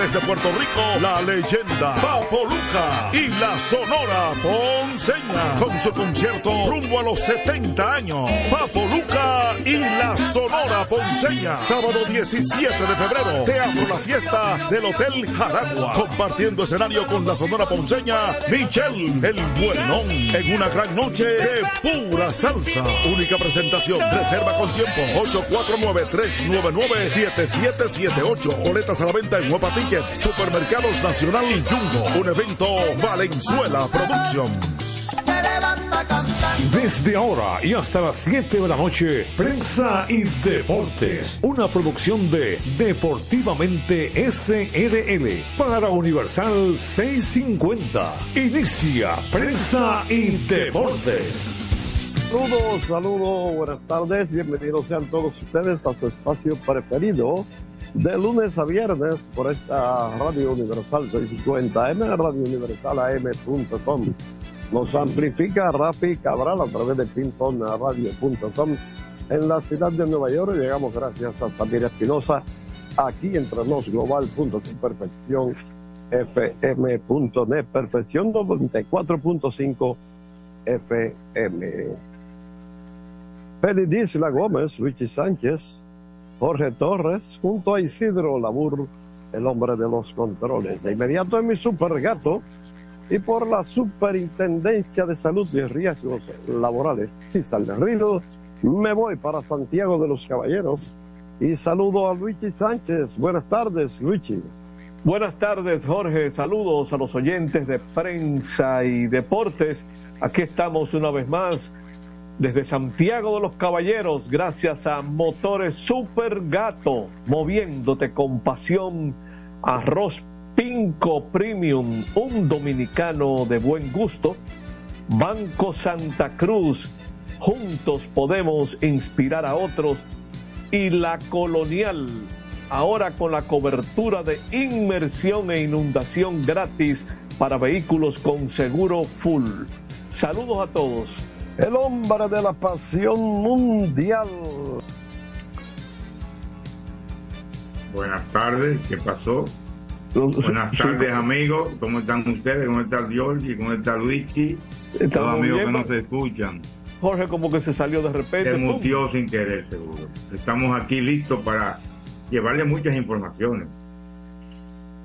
desde Puerto Rico, la leyenda Papo Luca y la Sonora Ponceña con su concierto rumbo a los 70 años. Papo Luca y la Sonora Ponceña. Sábado 17 de febrero, Teatro La Fiesta del Hotel Jaragua. Compartiendo escenario con la Sonora Ponceña, Michelle el Buenón. En una gran noche de pura salsa. Única presentación. Reserva con tiempo. 849-399-7778. Boletas a la venta en Nueva Supermercados Nacional y Jumbo. Un evento Valenzuela Productions. Desde ahora y hasta las 7 de la noche, Prensa y Deportes, una producción de Deportivamente SRL para Universal 650. Inicia Prensa y Deportes. Saludos, saludos, buenas tardes, bienvenidos sean todos ustedes a su espacio preferido de lunes a viernes por esta Radio Universal 650M, Radio Universal AM.com. Nos amplifica Rafi Cabral a través de pintonradio.com en la ciudad de Nueva York. Llegamos gracias a Samir Espinosa aquí entre nos global.com perfección fm.net perfección 94.5 FM. Félix La Gómez, Luigi Sánchez, Jorge Torres, junto a Isidro Labur, el hombre de los controles. De inmediato en mi super gato y por la Superintendencia de Salud y Riesgos Laborales, Cisal de Río, me voy para Santiago de los Caballeros y saludo a Luigi Sánchez. Buenas tardes, Luigi. Buenas tardes, Jorge. Saludos a los oyentes de prensa y deportes. Aquí estamos una vez más desde Santiago de los Caballeros, gracias a Motores Super Gato, moviéndote con pasión. Arroz Pinco Premium, un dominicano de buen gusto. Banco Santa Cruz, juntos podemos inspirar a otros. Y la Colonial, ahora con la cobertura de inmersión e inundación gratis para vehículos con seguro full. Saludos a todos. El hombre de la pasión mundial. Buenas tardes, ¿qué pasó? Buenas tardes, amigos. ¿Cómo están ustedes? ¿Cómo está George? ¿Cómo está Luigi? Todos amigos que nos escuchan. Jorge como que se salió de repente. Se mutió sin querer, seguro. Estamos aquí listos para llevarle muchas informaciones.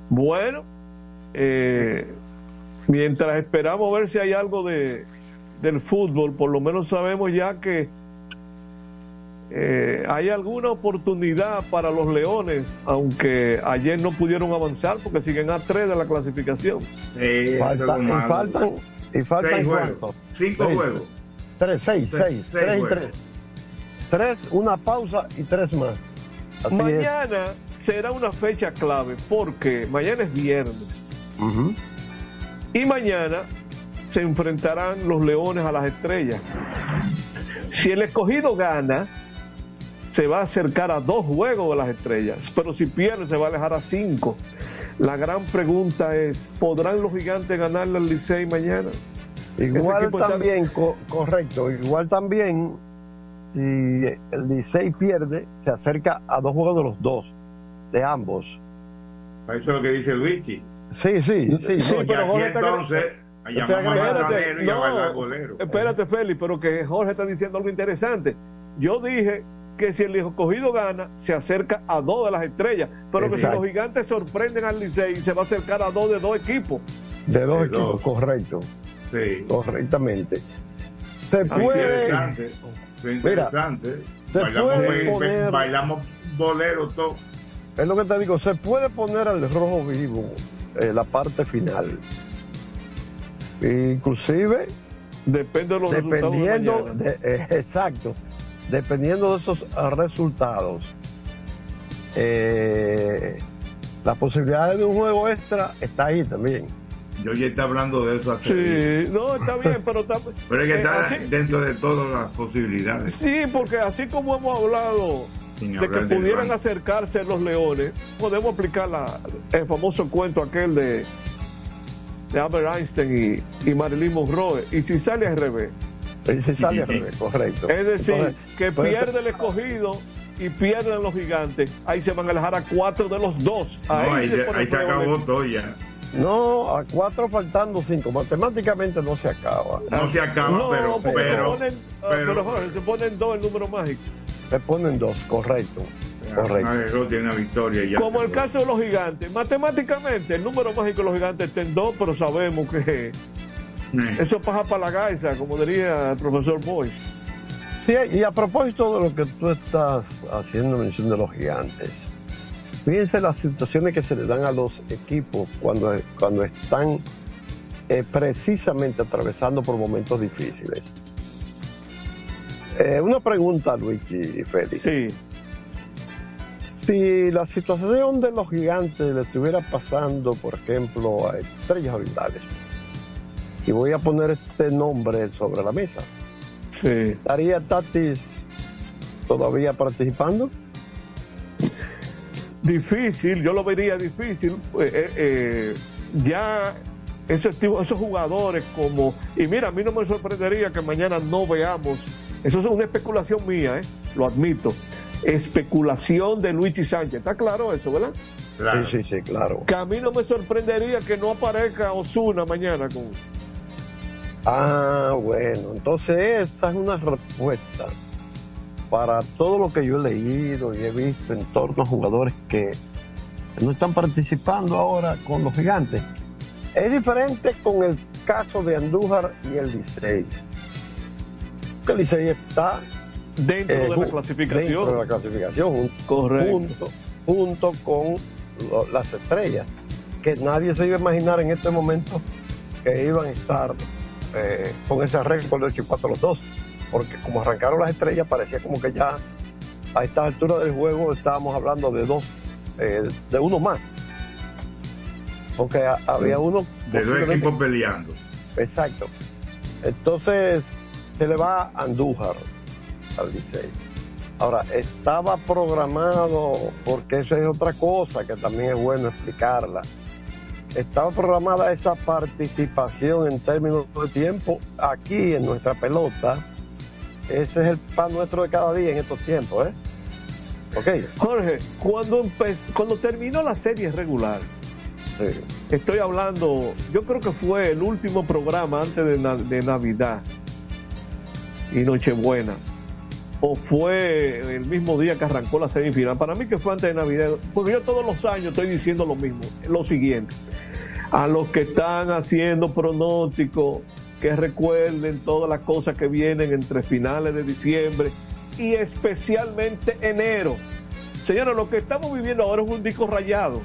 Bueno, eh, mientras esperamos ver si hay algo de del fútbol, por lo menos sabemos ya que eh, hay alguna oportunidad para los Leones, aunque ayer no pudieron avanzar porque siguen a tres de la clasificación. y faltan, y faltan juegos. Cinco juegos. Tres, seis, seis, tres y tres. Tres, una pausa y tres más. mañana será una fecha clave porque mañana es viernes. Y mañana se enfrentarán los leones a las estrellas. Si el escogido gana, se va a acercar a dos juegos de las estrellas, pero si pierde se va a alejar a cinco. La gran pregunta es, ¿podrán los gigantes ganarle al Licey mañana? Igual también, correcto, igual también, si el Licey pierde, se acerca a dos juegos de los dos, de ambos. Eso es lo que dice Luigi. Sí, sí, sí. sí pero Entonces... Espérate, no, espérate, Félix, pero que Jorge está diciendo algo interesante. Yo dije que si el escogido gana, se acerca a dos de las estrellas, pero que si los gigantes sorprenden al Licey, se va a acercar a dos de dos equipos. De dos equipos, correcto. Sí. Correctamente. Se puede. Interesante. interesante. se bailamos, puede poner... bailamos bolero todo. Es lo que te digo, se puede poner al rojo vivo eh, la parte final. Inclusive depende de los dependiendo resultados de, eh, exacto. Dependiendo de esos resultados eh, la posibilidad de un juego extra está ahí también. Yo ya está hablando de eso hace sí no está bien pero está, pero es que eh, está así- dentro de todas las posibilidades. Sí porque así como hemos hablado de que pudieran acercarse los leones podemos aplicar la, el famoso cuento aquel de de Albert Einstein y, y Marilyn Monroe y si sale al revés y se sale al revés correcto Es decir, Entonces, que pierde el escogido y pierden los gigantes, ahí se van a alejar a cuatro de los dos. Ahí, se, acabó todo ya. No, a cuatro faltando cinco. Matemáticamente no se acaba. No se acaba, pero, pero, se ponen, ah, pero, se ponen dos el número mágico. Se ponen dos, correcto. Correcto. Tiene una victoria Como el caso de los gigantes. Matemáticamente, el número mágico de los gigantes está en dos, pero sabemos que eso pasa para la gaisa, como diría el profesor Boyce. Sí, y a propósito de lo que tú estás haciendo mención de los gigantes, fíjense las situaciones que se le dan a los equipos cuando, cuando están eh, precisamente atravesando por momentos difíciles. Eh, una pregunta, Luigi Félix. Sí. Si la situación de los gigantes le estuviera pasando, por ejemplo, a Estrellas Orientales, y voy a poner este nombre sobre la mesa, Sí. ¿Estaría Tatis todavía participando? Difícil, yo lo vería difícil. Eh, eh, eh, ya esos, esos jugadores como... Y mira, a mí no me sorprendería que mañana no veamos... Eso es una especulación mía, lo admito. Especulación de Luigi Sánchez. ¿Está claro eso, verdad? Sí, sí, sí, claro. Que a mí no me sorprendería que no aparezca Osuna mañana con, Ah, bueno, entonces esa es una respuesta para todo lo que yo he leído y he visto en torno a jugadores que no están participando ahora con los gigantes. Es diferente con el caso de Andújar y el Licey. El Licey está dentro, de, la clasificación. de la clasificación. Junto, junto con las estrellas, que nadie se iba a imaginar en este momento que iban a estar eh, con ese récord de 8 4 los dos. Porque como arrancaron las estrellas, parecía como que ya a esta altura del juego estábamos hablando de dos, eh, de uno más. Porque había uno. De dos equipos peleando. Exacto. Entonces se le va a Andújar al Licey. Ahora, estaba programado, porque eso es otra cosa que también es bueno explicarla estaba programada esa participación en términos de tiempo aquí en nuestra pelota. Ese es el pan nuestro de cada día en estos tiempos, ¿eh? Ok. Jorge, cuando, cuando terminó la serie regular, estoy hablando, yo creo que fue el último programa antes de, de Navidad y Nochebuena o fue el mismo día que arrancó la semifinal. Para mí que fue antes de Navidad, porque yo todos los años estoy diciendo lo mismo, lo siguiente. A los que están haciendo pronósticos, que recuerden todas las cosas que vienen entre finales de diciembre y especialmente enero. Señores, lo que estamos viviendo ahora es un disco rayado.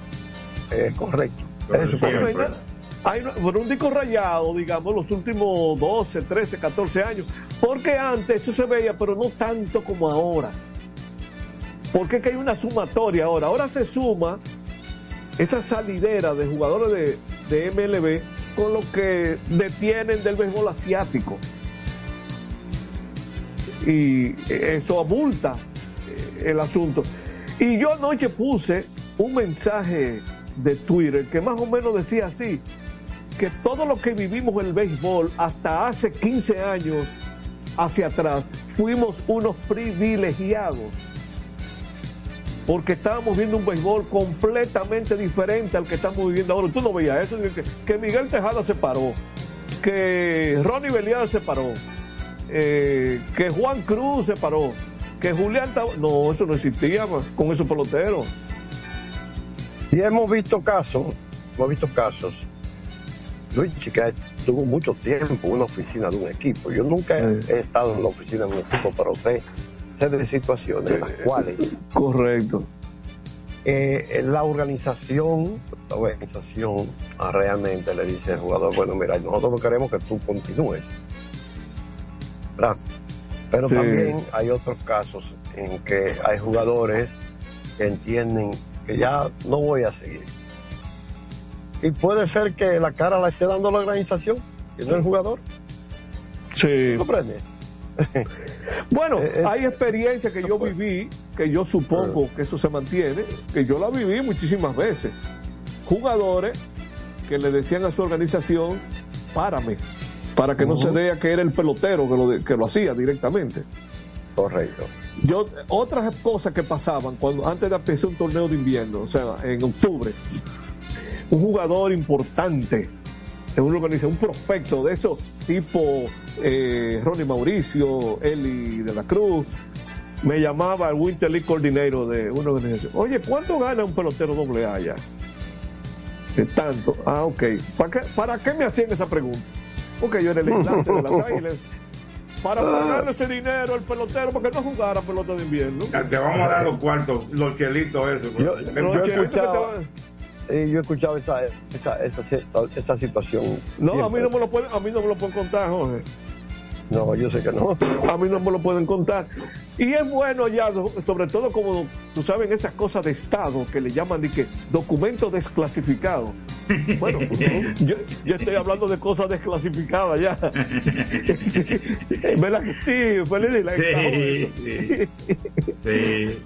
Es correcto. hay, un disco rayado, digamos, los últimos 12, 13, 14 años. Porque antes eso se veía, pero no tanto como ahora. Porque es que hay una sumatoria ahora. Ahora se suma esa salidera de jugadores de, MLB con lo que detienen del béisbol asiático. Y eso abulta eh, el asunto. Y yo anoche puse un mensaje de Twitter que más o menos decía así, que todo lo que vivimos el béisbol hasta hace 15 años hacia atrás, fuimos unos privilegiados. Porque estábamos viendo un béisbol completamente diferente al que estamos viviendo ahora. Tú no veías eso, que, Miguel Tejada se paró, que Ronnie Belial se paró, eh, que Juan Cruz se paró, que Julián... No, eso no existía con esos peloteros. Y hemos visto casos, hemos visto casos Luis Chica tuvo mucho tiempo en una oficina de un equipo. Yo nunca he, estado en la oficina de un equipo, pero sé, sé de situaciones en las cuales. Correcto. Eh, la organización, la organización ah, realmente le dice al jugador, bueno, mira, nosotros queremos que tú continúes. ¿verdad? Pero también hay otros casos en que hay jugadores que entienden que ya no voy a seguir y puede ser que la cara la esté dando la organización y no el jugador. Sí. ¿Comprende? bueno, eh, eh, hay experiencias que yo viví, que yo supongo que eso se mantiene, que yo la viví muchísimas veces. Jugadores que le decían a su organización, párame, para que no se vea que era el pelotero que lo, que lo hacía directamente. Correcto. yo otras cosas que pasaban cuando antes de empezar un torneo de invierno, o sea, en octubre, un jugador importante en una organización, un prospecto de esos tipo eh, Ronnie Mauricio, Eli de la Cruz, me llamaba el Winter League Coordinator de una organización. Oye, ¿cuánto gana un pelotero doble A ya? De tanto. Ah, ok. ¿Para qué, ¿Para qué me hacían esa pregunta? Porque yo era el enlace de las águilas. Para pagarle ese dinero al pelotero porque no jugara pelota de invierno. te vamos a dar los cuartos, los chelitos, eso. Yo, yo, he yo he escuchado esa, esa, esa, esa situación. No, a mí no me lo pueden, a mí no me lo pueden contar, Jorge. No, yo sé que no. A mí no me lo pueden contar. Y es bueno ya, sobre todo como tú sabes, esas cosas de Estado que le llaman de que documento desclasificado. Bueno, yo, estoy hablando de cosas desclasificadas ya. ¿Verdad que sí? Sí, sí, sí.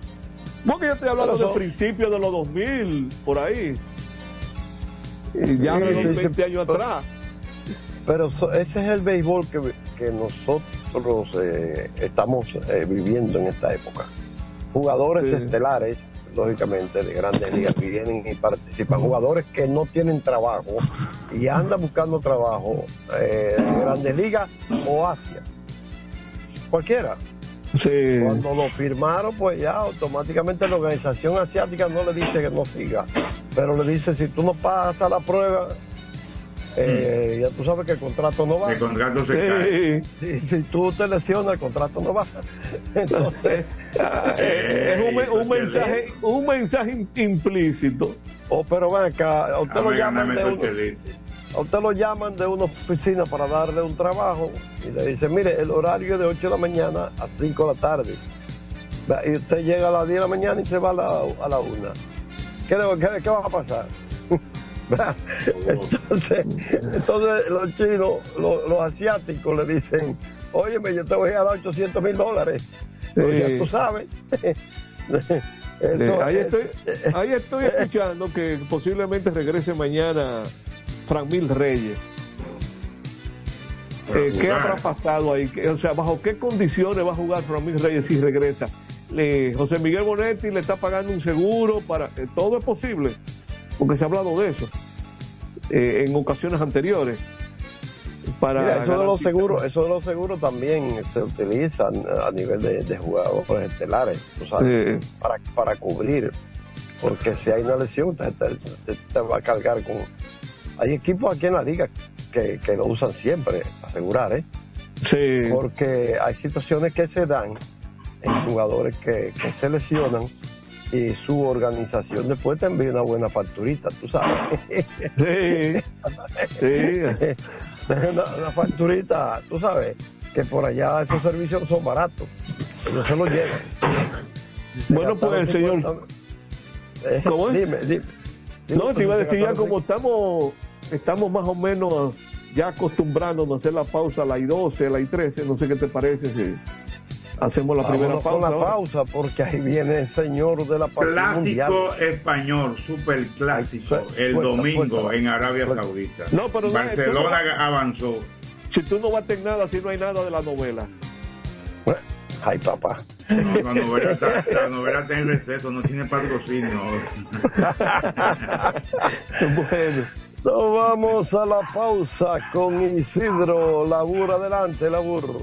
Porque yo estoy hablando del principio de los 2000, por ahí. Ya sí, 20 años atrás. Pero ese es el béisbol que, que nosotros eh, estamos eh, viviendo en esta época. Jugadores estelares, lógicamente, de grandes ligas vienen y participan. Jugadores que no tienen trabajo y andan buscando trabajo eh, de grandes ligas o Asia. Cualquiera. Cuando lo firmaron, pues ya automáticamente la organización asiática no le dice que no siga, pero le dice si tú no pasas la prueba, eh, ya tú sabes que el contrato no va. El contrato se cae. Si, tú te lesionas, el contrato no va. Entonces, es un, mensaje, un mensaje implícito. Oh, pero ven acá, usted, lo llaman de uno, usted lo llaman de una oficina para darle un trabajo y le dicen, mire, el horario es de 8 de la mañana a 5 de la tarde. Y usted llega a las 10 de la mañana y se va a la, a la 1. ¿Qué, qué, qué va a pasar? Entonces, entonces los chinos, los, asiáticos le dicen, óyeme, yo te voy a dar 800 mil dólares. ya tú sabes. ahí, estoy, ahí estoy escuchando que posiblemente regrese mañana Frank Mil Reyes. Eh, ¿Qué habrá pasado ahí? O sea, ¿bajo qué condiciones va a jugar Frank Mil Reyes si regresa? José Miguel Bonetti le está pagando un seguro para... Eh, todo es posible porque se ha hablado de eso eh, en ocasiones anteriores. Para eso de los seguros, eso de los seguros también se utilizan a nivel de, jugadores estelares, para, para cubrir, porque si hay una lesión te, te, va a cargar con. Hay equipos aquí en la liga que, que lo usan siempre, asegurar, ¿eh? Sí. Porque hay situaciones que se dan en jugadores que, que se lesionan y su organización después te envía una buena facturita, tú sabes. Sí, sí. Una, facturita, tú sabes, que por allá esos servicios son baratos, no se los llevan. Bueno, pues el señor... Eh, ¿Cómo es? Dime, dime, no, te iba a decir ya como estamos, estamos más o menos ya acostumbrándonos a hacer la pausa a las 12, a las 13, no sé qué te parece. Si... Hacemos la primera pausa. la pausa porque ahí viene el señor de la Clásico español, super clásico, el domingo en Arabia Saudita. No, pero Barcelona avanzó. Si tú no vas a tener nada, si no hay nada de la novela. Ay, papá. la, novela está, la novela está en receso, no tiene patrocinio. bueno. Nos vamos a la pausa con Isidro Labur. Adelante, Labur.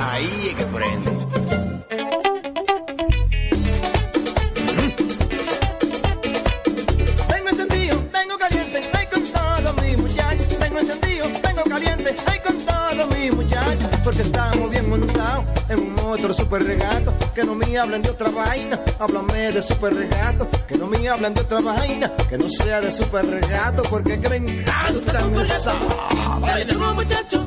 Ahí es que prende. Tengo encendido, tengo caliente, ay con todo mi muchacho. Tengo encendido, tengo caliente, ay con todo mi muchacho. Porque estamos bien montados en un otro super regato. Que no me hablen de otra vaina, háblame de super regato. Que no me hablen de otra vaina, que no sea de super regato. Porque que me encanta esa. Dale duro muchacho,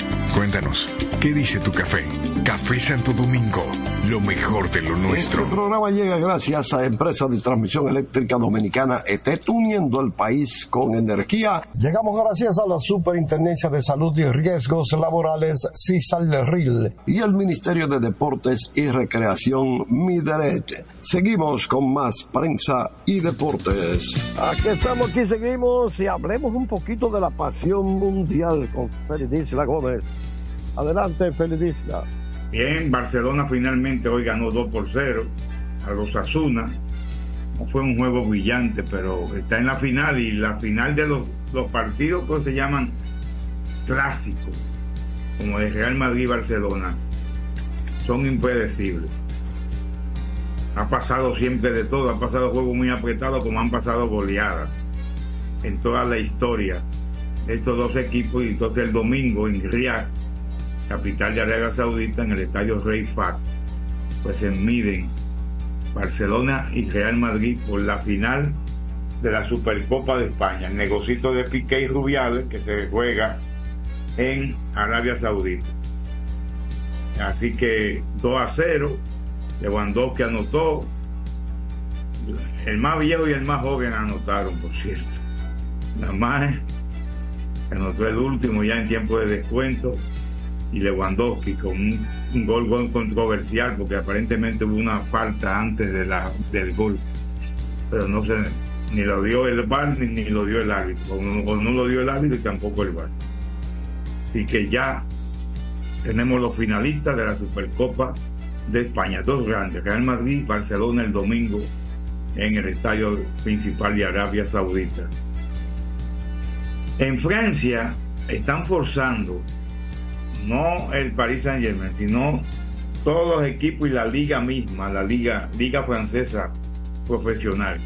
Cuéntanos, ¿qué dice tu café? Café Santo Domingo, lo mejor de lo nuestro. Este programa llega gracias a Empresa de Transmisión Eléctrica Dominicana ET, uniendo el país con energía. Llegamos gracias a la Superintendencia de Salud y Riesgos Laborales, CISALRIL, y el Ministerio de Deportes y Recreación, MIDERET. Seguimos con más prensa y deportes. Aquí estamos, aquí seguimos y hablemos un poquito de la pasión mundial con Felidisla Gómez. Adelante, Felidisla. Bien, Barcelona finalmente hoy ganó 2 por 0 a los Asuna. No fue un juego brillante, pero está en la final y la final de los, los partidos que se llaman clásicos, como de Real Madrid y Barcelona, son impredecibles. Ha pasado siempre de todo, ha pasado juegos muy apretados como han pasado goleadas en toda la historia estos dos equipos y entonces el domingo en Riyadh capital de Arabia Saudita, en el estadio Rey Fat, pues se miden Barcelona y Real Madrid por la final de la Supercopa de España, el negocito de Piqué y Rubiales que se juega en Arabia Saudita. Así que 2 a 0, Lewandowski anotó, el más viejo y el más joven anotaron, por cierto. Nada más anotó el último ya en tiempo de descuento y Lewandowski con un, gol, gol controversial porque aparentemente hubo una falta antes de la, del gol. Pero no se ni lo dio el VAR ni, ni lo dio el árbitro. O no, lo dio el árbitro y tampoco el VAR. Así que ya tenemos los finalistas de la Supercopa de España. Dos grandes Real Madrid Barcelona el domingo en el estadio principal de Arabia Saudita. En Francia están forzando no el Paris Saint Germain, sino todos los equipos y la liga misma, la liga, liga francesa profesional.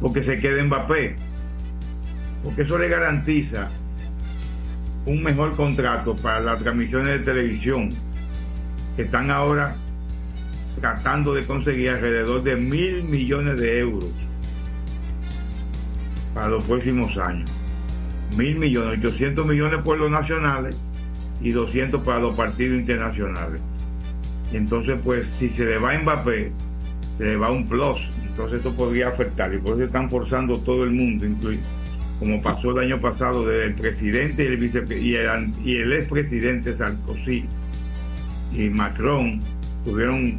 Porque se quede Mbappé. Porque eso le garantiza un mejor contrato para las transmisiones de televisión que están ahora tratando de conseguir alrededor de mil millones de euros para los próximos años. Mil millones, 800 millones por los nacionales y 200 para los partidos internacionales. Entonces, pues, si se le va a Mbappé, se le va un plus. Entonces, eso podría afectar. Y por eso están forzando todo el mundo, incluido, como pasó el año pasado, desde el presidente y el, vice, y el, y el expresidente Sarkozy y Macron, estuvieron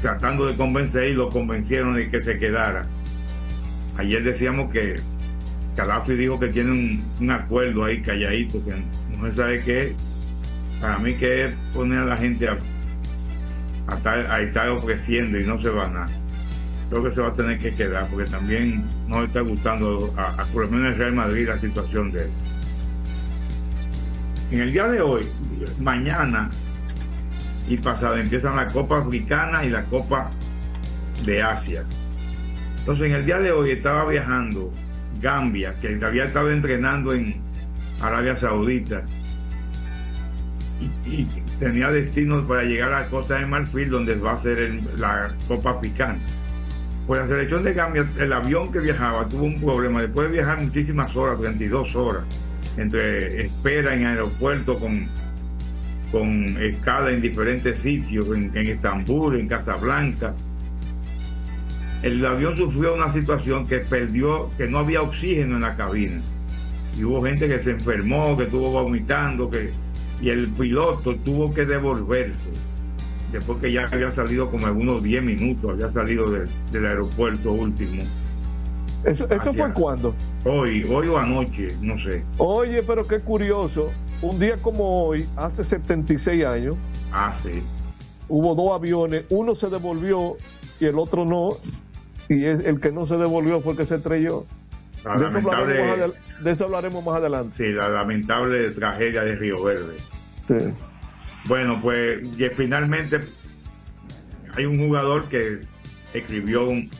tratando de convencer y lo convencieron de que se quedara. Ayer decíamos que Gaddafi dijo que tiene un, acuerdo ahí calladito, que no se sabe qué es para mí que es poner a la gente a, estar, a estar ofreciendo y no se va a nada. Creo que se va a tener que quedar porque también no está gustando a, a por lo menos Real Madrid la situación de él. En el día de hoy, mañana y pasado empiezan la Copa Africana y la Copa de Asia. Entonces en el día de hoy estaba viajando Gambia, que había estado entrenando en Arabia Saudita y, tenía destino para llegar a Costa de Marfil, donde va a ser el, la Copa Africana. Pues la selección de Gambia, el avión que viajaba tuvo un problema. Después de viajar muchísimas horas, 32 horas, entre espera en aeropuerto con, con escala en diferentes sitios, en, en Estambul, en Casablanca. El avión sufrió una situación que perdió, que no había oxígeno en la cabina. Y hubo gente que se enfermó, que estuvo vomitando, que y el piloto tuvo que devolverse después que ya había salido como algunos 10 minutos, había salido de, del aeropuerto último. ¿Eso, eso fue cuando? Hoy, hoy o anoche, no sé. Oye, pero qué curioso, un día como hoy, hace 76 años, ah, sí. hubo dos aviones, uno se devolvió y el otro no, y es, el que no se devolvió fue el que se estrelló. De eso, hablaremos de eso hablaremos más adelante. sí, la lamentable tragedia de Río Verde. Sí. Bueno, pues y finalmente hay un jugador que escribió un,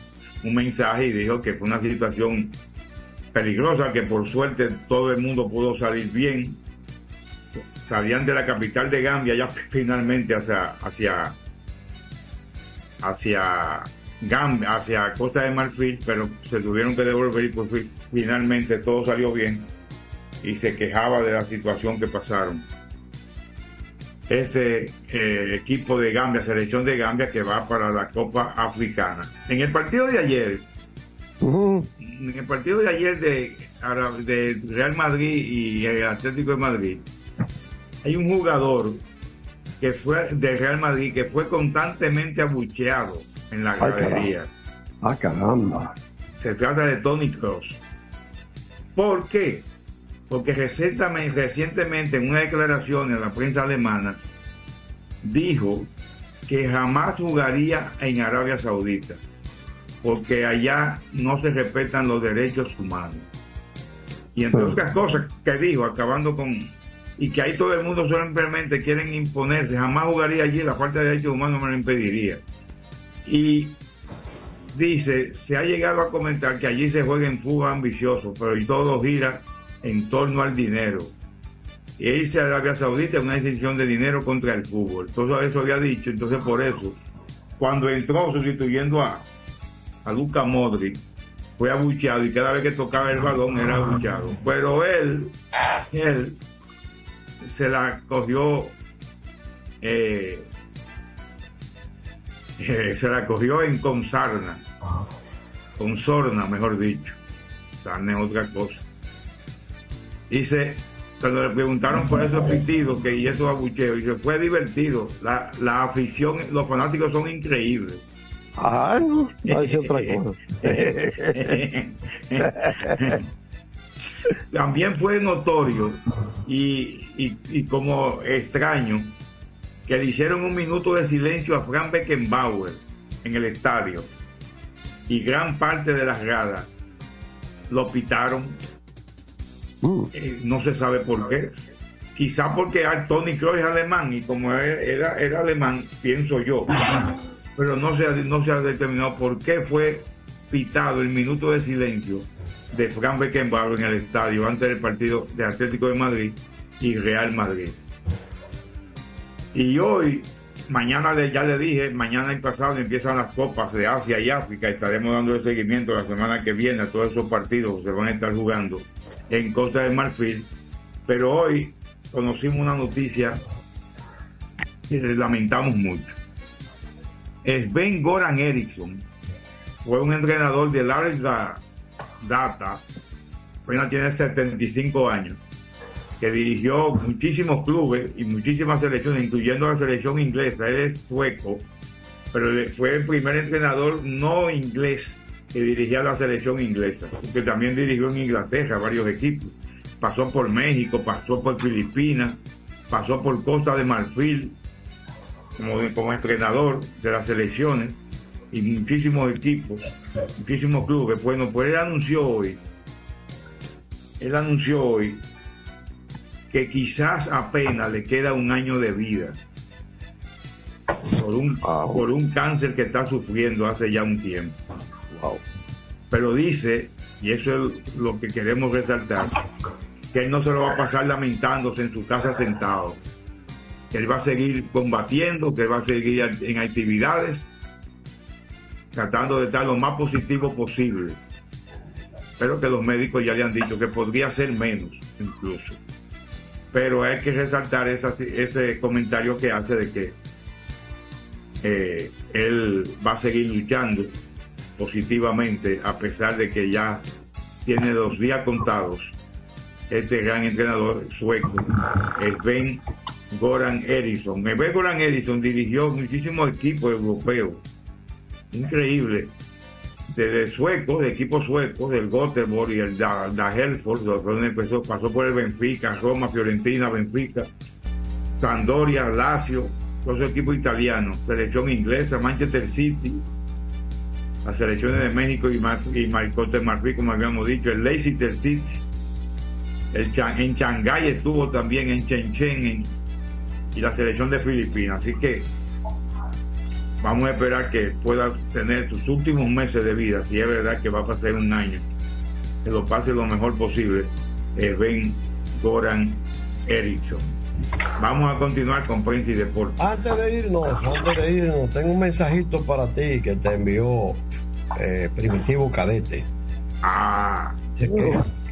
un mensaje y dijo que fue una situación peligrosa, que por suerte todo el mundo pudo salir bien. Salían de la capital de Gambia ya finalmente hacia, hacia, hacia Gambia, hacia Costa de Marfil, pero se tuvieron que devolver y pues fi- finalmente todo salió bien y se quejaba de la situación que pasaron. Este eh, equipo de Gambia, selección de Gambia que va para la Copa Africana. En el partido de ayer, en el partido de ayer de Real Madrid y el Atlético de Madrid, hay un jugador que fue de Real Madrid que fue constantemente abucheado en la gradería. Ah, caramba. Se trata de Tony Cross. ¿Por qué? Porque recientemente, en una declaración en la prensa alemana dijo que jamás jugaría en Arabia Saudita porque allá no se respetan los derechos humanos. Y entre otras cosas que dijo, acabando con... Y que ahí todo el mundo simplemente quieren imponerse, jamás jugaría allí, la falta de derechos humanos me lo impediría. Y dice, se ha llegado a comentar que allí se juega en fútbol ambicioso, pero y todo gira en torno al dinero. Y irse a Arabia Saudita una decisión de dinero contra el fútbol. Entonces eso había dicho, entonces por eso, cuando entró sustituyendo a, a Luca Modric, fue abucheado y cada vez que tocaba el balón era abucheado. Pero él, él se la cogió, eh, eh, se la cogió en consarna, con sorna, mejor dicho. Sarna es otra cosa. Dice, cuando le preguntaron por esos pitidos que y esos abucheos, dice, fue divertido. La, la afición, los fanáticos son increíbles. Ah, no, es otra cosa. También fue notorio y, y- y como extraño que le hicieron un minuto de silencio a Frank Beckenbauer en el estadio y gran parte de las gradas lo pitaron. Eh, no se sabe por qué. Quizá porque Tony Kroos es alemán y como era, era alemán, pienso yo. Pero no se, ha, no se ha determinado por qué fue pitado el minuto de silencio de Frank Beckenbauer en el estadio antes del partido de Atlético de Madrid y Real Madrid. Y hoy, mañana ya le dije, mañana y pasado empiezan las copas de Asia y África. Estaremos dando el seguimiento la semana que viene a todos esos partidos que se van a estar jugando en Costa de Marfil. Pero hoy conocimos una noticia que lamentamos mucho. Sven Goran Eriksson fue un entrenador de larga data, apenas tiene 75 años, que dirigió muchísimos clubes y muchísimas selecciones, incluyendo la selección inglesa. Él es sueco, pero fue el primer entrenador no inglés que dirigía la selección inglesa, que también dirigió en Inglaterra varios equipos. Pasó por México, pasó por Filipinas, pasó por Costa de Marfil como, como entrenador de las selecciones y muchísimos equipos, muchísimos clubes. Bueno, pues él anunció hoy, él anunció hoy que quizás apenas le queda un año de vida por un, por un cáncer que está sufriendo hace ya un tiempo. Pero dice, y eso es lo que queremos resaltar, que él no se lo va a pasar lamentándose en su casa sentado, que él va a seguir combatiendo, que él va a seguir en actividades, tratando de estar lo más positivo posible. Pero que los médicos ya le han dicho que podría ser menos, incluso. Pero hay que resaltar esa- ese comentario que hace de que eh, él va a seguir luchando positivamente a pesar de que ya tiene los días contados. Este gran entrenador sueco, Sven Goran Eriksson. Sven Goran Eriksson dirigió muchísimos equipos europeos, increíble, desde suecos, de equipos suecos, del Göteborg y el da, da donde empezó, pasó por el Benfica, Roma, Fiorentina, Benfica, Sampdoria, Lazio, los equipos italianos, selección inglesa, Manchester City, las selecciones de México y, Mar y Mar Costa de Marfil, como habíamos dicho, el Leicester City, el en Shanghái estuvo también, en Shenzhen en- y la selección de Filipinas. Así que vamos a esperar que pueda tener sus últimos meses de vida, si es verdad que va a pasar un año, que lo pase lo mejor posible, eh, Ben Goran Eriksson. Vamos a continuar con prensa y deporte. Antes de irnos, antes de irnos, tengo un mensajito para ti que te envió eh, Primitivo Cadete. Ah, que,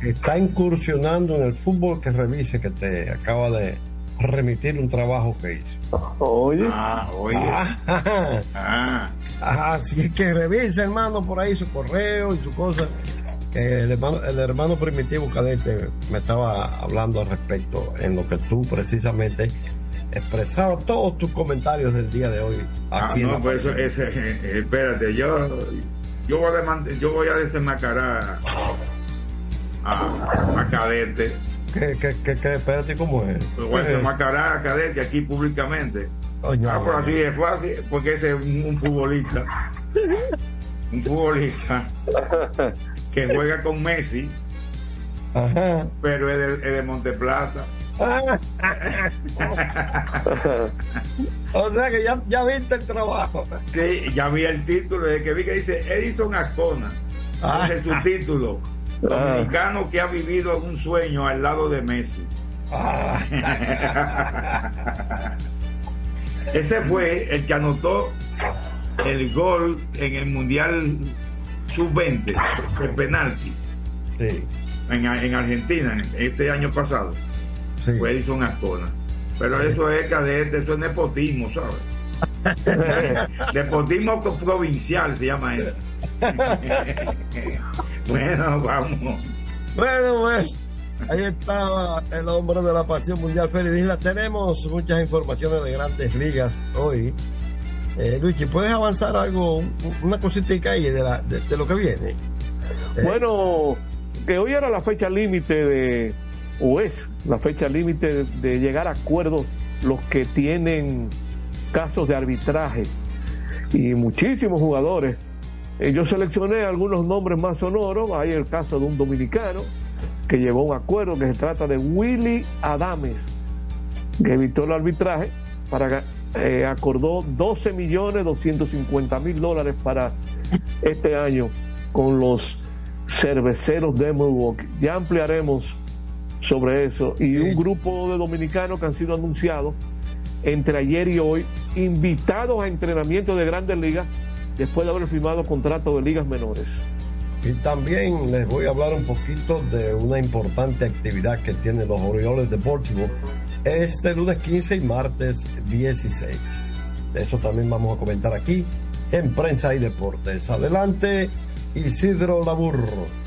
que está incursionando en el fútbol que revise, que te acaba de remitir un trabajo que hizo. Oye. Ah, oye. Ah, Ah, así es que revise, hermano, por ahí su correo y su cosa. Que el hermano, el hermano primitivo cadete me estaba hablando al respecto en lo que tú precisamente expresado todos tus comentarios del día de hoy. ah, Aquí no, pues eso, ese, eh, espérate, yo, yo voy a demand- yo voy a desenmascarar a, a Cadete. ¿Qué, qué, qué, qué? Espérate, ¿cómo es? Lo voy a desenmascarar a Cadete aquí públicamente. Ah, por así es fácil, porque ese es un, un futbolista. un futbolista que juega con Messi, Ajá. pero es de, es de Monteplata. o sea que ya, ya viste el trabajo. Sí, ya vi el título, desde que vi que dice Edison Ascona. Ah. Ese es su título. Dominicano que ha vivido un sueño al lado de Messi. Ah. Ese fue el que anotó el gol en el Mundial Sub-20, el penalti, Sí. en, en Argentina, este año pasado. Sí. Fue Edison Ascona. Pero eso es cadete, eso es nepotismo, ¿sabes? nepotismo provincial se llama eso. bueno, vamos. Bueno, pues, ahí estaba el hombre de la pasión mundial, Félix Isla. Tenemos muchas informaciones de grandes ligas hoy. Eh, Luigi, ¿puedes avanzar algo, un- una cosita ahí de, la, de, de lo que viene? Eh, Bueno, que hoy era la fecha límite de, o es la fecha límite de, de llegar a acuerdos los que tienen casos de arbitraje y muchísimos jugadores. Eh, yo seleccioné algunos nombres más sonoros. Hay el caso de un dominicano que llevó un acuerdo que se trata de Willy Adames, que evitó el arbitraje para eh, acordó 12 millones 250 mil dólares para este año con los cerveceros de Milwaukee. Ya ampliaremos sobre eso. Y un grupo de dominicanos que han sido anunciados entre ayer y hoy, invitados a entrenamiento de grandes ligas después de haber firmado contrato de ligas menores. Y también les voy a hablar un poquito de una importante actividad que tienen los Orioles de este lunes 15 y martes 16. De eso también vamos a comentar aquí en Prensa y Deportes. Adelante, Isidro Laburro.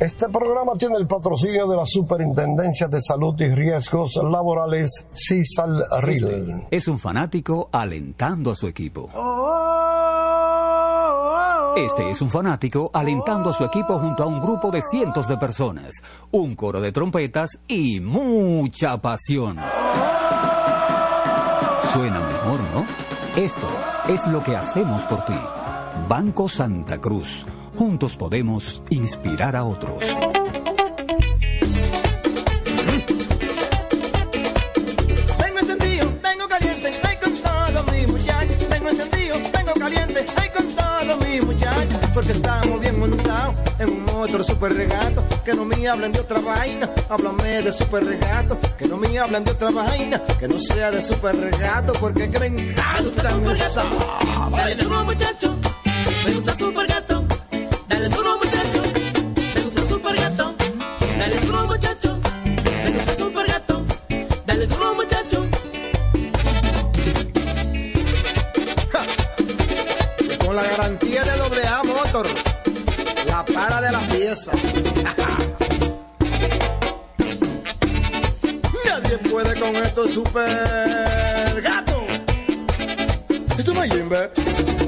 Este programa tiene el patrocinio de la Superintendencia de Salud y Riesgos Laborales, CISAL RIL. Es un fanático alentando a su equipo. Este es un fanático alentando a su equipo junto a un grupo de cientos de personas, un coro de trompetas y mucha pasión. Suena mejor, ¿no? Esto es lo que hacemos por ti. Banco Santa Cruz. Juntos podemos inspirar a otros. Tengo encendido, tengo caliente, ay con todo mi muchachos. Tengo encendido, tengo caliente, ay con todo mi muchachos. Porque estamos bien montados en un otro super regato. Que no me hablen de otra vaina, háblame de super regato. Que no me hablen de otra vaina, que no sea de super regato. Porque que me encanta. Dale duro muchacho, me gusta super gato. Dale duro muchacho, me gusta super gato. Dale duro muchacho, me gusta super gato. Dale duro muchacho. Con la garantía de doble A Motor, la para de la pieza. Nadie puede con esto super gato. Esto es Jimbe.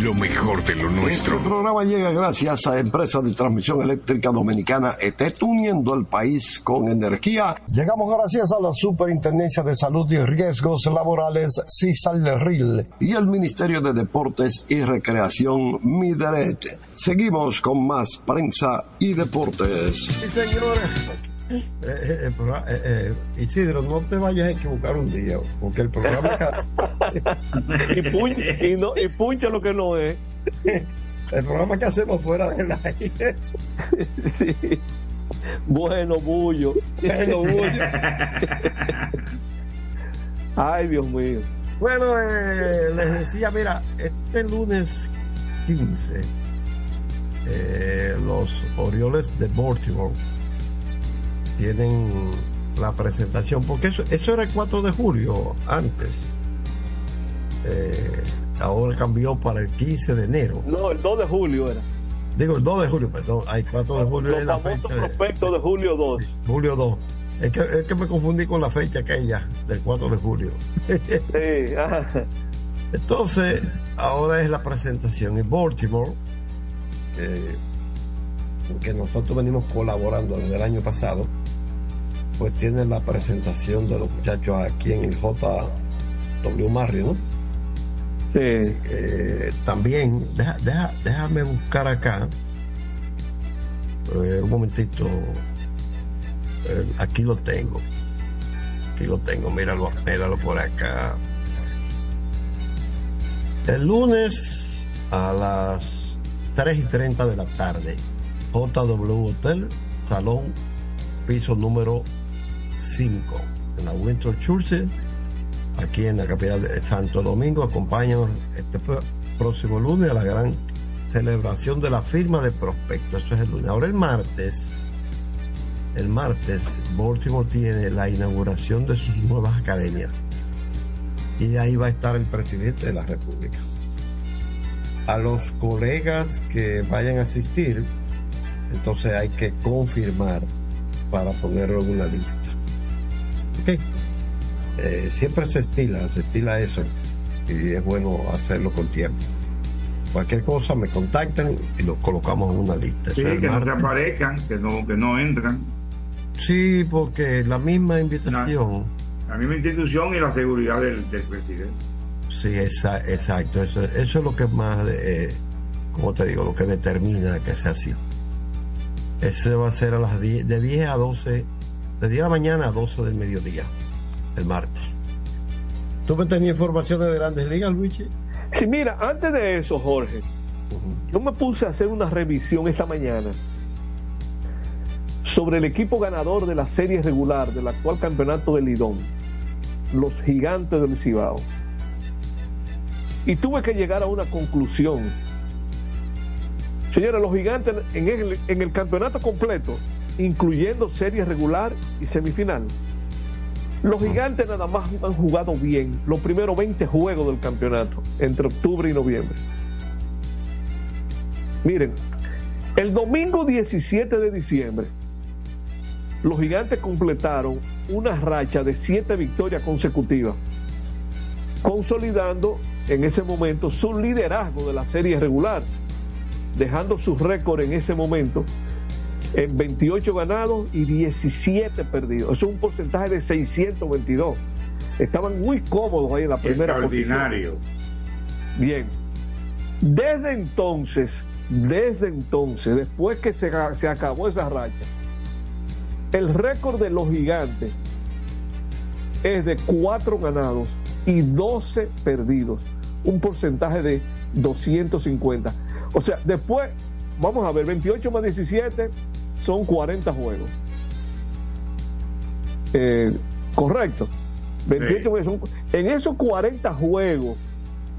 lo mejor de lo nuestro. Este programa llega gracias a Empresa de Transmisión Eléctrica Dominicana ETET, uniendo el país con energía. Llegamos gracias a la Superintendencia de Salud y Riesgos Laborales, CISAL-RIL, y el Ministerio de Deportes y Recreación, MIDERET. Seguimos con más prensa y deportes. Sí, señores. Eh, eh, el programa- eh, eh, Isidro, no te vayas a equivocar un día, porque el programa... y, puncha, y, no, y puncha lo que no es. el programa que hacemos fuera del aire. Sí. Bueno, bullo. Bueno, bullo. Ay, Dios mío. Bueno, eh, les decía, mira, este lunes 15, eh, los Orioles de Baltimore tienen la presentación, porque eso, eso era el 4 de julio antes. Eh, ahora cambió para el 15 de enero. No, el 2 de julio era. Digo, el 2 de julio, perdón. Hay 4 de julio. Los es la famosos fecha de- prospectos de julio 2. julio 2. Es que, es que me confundí con la fecha aquella del 4 de julio. Sí, ajá. Entonces, ahora es la presentación en Baltimore, eh, que nosotros venimos colaborando desde el año pasado, pues tiene la presentación de los muchachos aquí en el JW Marriott, ¿no? Sí. Eh, también, deja- deja- déjame buscar acá, eh, un momentito, Eh, aquí lo tengo, aquí lo tengo, míralo, míralo por acá. El lunes a las 3 y 30 de la tarde, JW Hotel, Salón, piso número 5, en la Winter Churchill, aquí en la capital de Santo Domingo. Acompáñanos este pr- próximo lunes a la gran celebración de la firma de prospectos. Eso es el lunes. Ahora el martes, el martes, Baltimore tiene la inauguración de sus nuevas academias. Y ahí va a estar el presidente de la República. A los colegas que vayan a asistir, entonces hay que confirmar para ponerlo en una lista. Eh, siempre se estila, se estila eso. Y es bueno hacerlo con tiempo. Cualquier cosa me contactan y los colocamos en una lista. Sí, que no se martes. aparezcan, que no, que no entran. Sí, porque la misma invitación. La misma institución y la seguridad del, del presidente. Sí, esa- exacto. Eso, eso es lo que más, eh, como te digo, lo que determina que sea así. Ese va a ser a las 10, de 10 a 12, de 10 de la mañana a 12 del mediodía, el martes. ¿Tú me tenías informaciones de grandes ligas, Luigi? Sí, mira, antes de eso, Jorge, yo me puse a hacer una revisión esta mañana sobre el equipo ganador de la serie regular del actual campeonato del Lidón, los gigantes del Cibao. Y tuve que llegar a una conclusión. Señores, los gigantes en el, en el campeonato completo, incluyendo serie regular y semifinal, los gigantes nada más han jugado bien los primeros 20 juegos del campeonato, entre octubre y noviembre. Miren, el domingo 17 de diciembre, los gigantes completaron una racha de 7 victorias consecutivas, consolidando en ese momento su liderazgo de la serie regular, dejando su récord en ese momento en 28 ganados y 17 perdidos. Eso es un porcentaje de 622. Estaban muy cómodos ahí en la primera Extraordinario. posición. Bien. Desde entonces, desde entonces, después que se, se acabó esa racha, el récord de los gigantes es de 4 ganados y 12 perdidos. Un porcentaje de 250. O sea, después, vamos a ver, 28 más 17 son 40 juegos. Eh, correcto. 28 juegos son- en esos 40 juegos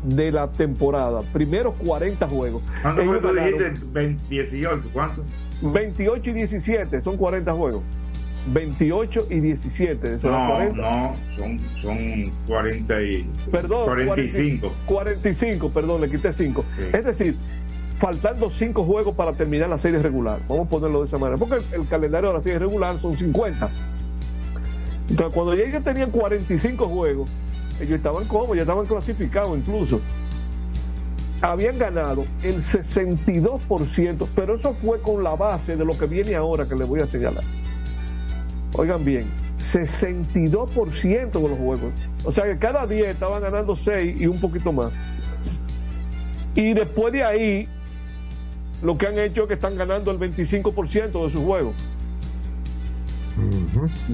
de la temporada, primeros 40 juegos, ¿Cuánto fue tú dijiste? 20, 18, ¿cuánto? 28 y 17, son 40 juegos. 28 y 17, son No, 40. no, son, son 40 y... Perdón, 45. 45, perdón, le quité 5. Es decir, faltando 5 juegos para terminar la serie regular. Vamos a ponerlo de esa manera. Porque el, calendario de la serie regular son 50. Entonces, cuando ellos tenían 45 juegos, ellos estaban cómodos, ya estaban clasificados incluso. Habían ganado el 62%, pero eso fue con la base de lo que viene ahora que les voy a señalar. Oigan bien, 62% de los juegos. O sea que cada 10 estaban ganando 6 y un poquito más. Y después de ahí, lo que han hecho es que están ganando el 25% de sus juegos.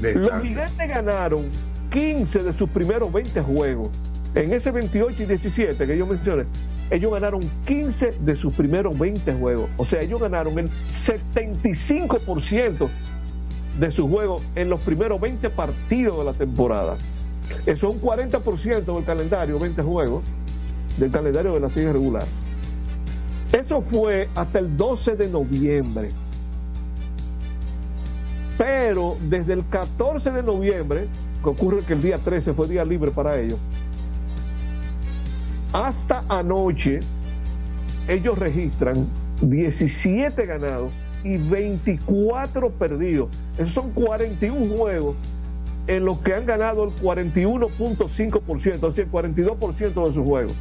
Los gigantes ganaron 15 de sus primeros 20 juegos. En ese 28 y 17 que yo mencioné, ellos ganaron 15 de sus primeros 20 juegos. O sea, ellos ganaron el 75% de sus juegos en los primeros 20 partidos de la temporada. Eso es un 40% del calendario, 20 juegos, del calendario de la serie regular. Eso fue hasta el 12 de noviembre. Pero desde el 14 de noviembre, que ocurre que el día 13 fue día libre para ellos, hasta anoche, ellos registran 17 ganados y 24 perdidos. Esos son 41 juegos en los que han ganado el 41.5%, es decir, el 42% de sus juegos.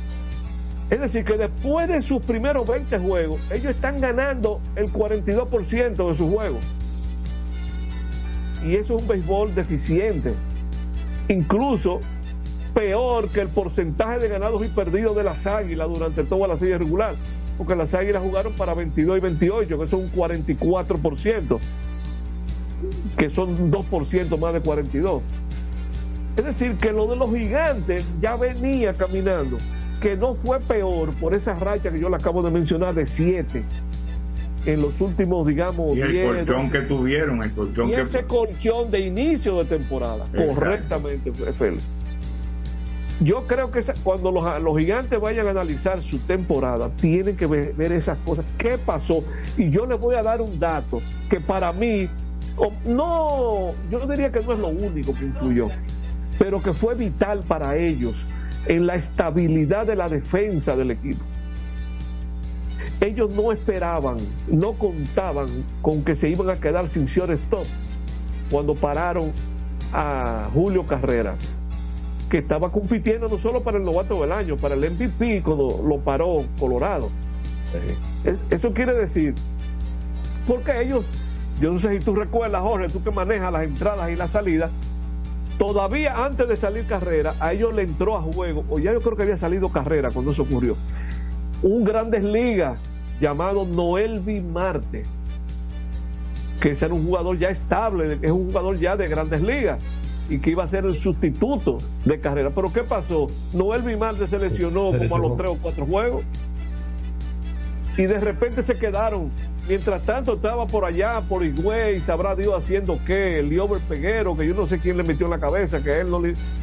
Es decir, que después de sus primeros 20 juegos, ellos están ganando el 42% de sus juegos. Y eso es un béisbol deficiente. Incluso peor que el porcentaje de ganados y perdidos de las águilas durante toda la serie regular. Porque las águilas jugaron para 22 y 28, que son un 44%, que son 2% más de 42. Es decir, que lo de los gigantes ya venía caminando que no fue peor por esa racha que yo le acabo de mencionar de 7 en los últimos, digamos, y el 10, colchón que tuvieron, el colchón y que ese colchón de inicio de temporada, Exacto. correctamente, Félix. Yo creo que cuando los, los gigantes vayan a analizar su temporada, tienen que ver, ver esas cosas. ¿Qué pasó? Y yo les voy a dar un dato que para mí, no, yo diría que no es lo único que influyó, pero que fue vital para ellos en la estabilidad de la defensa del equipo. Ellos no esperaban, no contaban con que se iban a quedar sin shortstop cuando pararon a Julio Carrera, que estaba compitiendo no solo para el novato del año, para el MVP cuando lo paró Colorado. Es- Eso quiere decir, porque ellos, yo no sé si tú recuerdas, Jorge, tú que manejas las entradas y las salidas, todavía antes de salir carrera, a ellos le entró a juego, o ya yo creo que había salido carrera cuando eso ocurrió, un grandes ligas llamado Noel Marte, que era un jugador ya estable, es un jugador ya de grandes ligas y que iba a ser el sustituto de carrera. Pero ¿qué pasó? Noel Marte se lesionó como a los tres o cuatro juegos y de repente se quedaron. Mientras tanto estaba por allá, por Higüey, sabrá Dios haciendo qué, el Liober Peguero, que yo no sé quién le metió en la cabeza, que él no,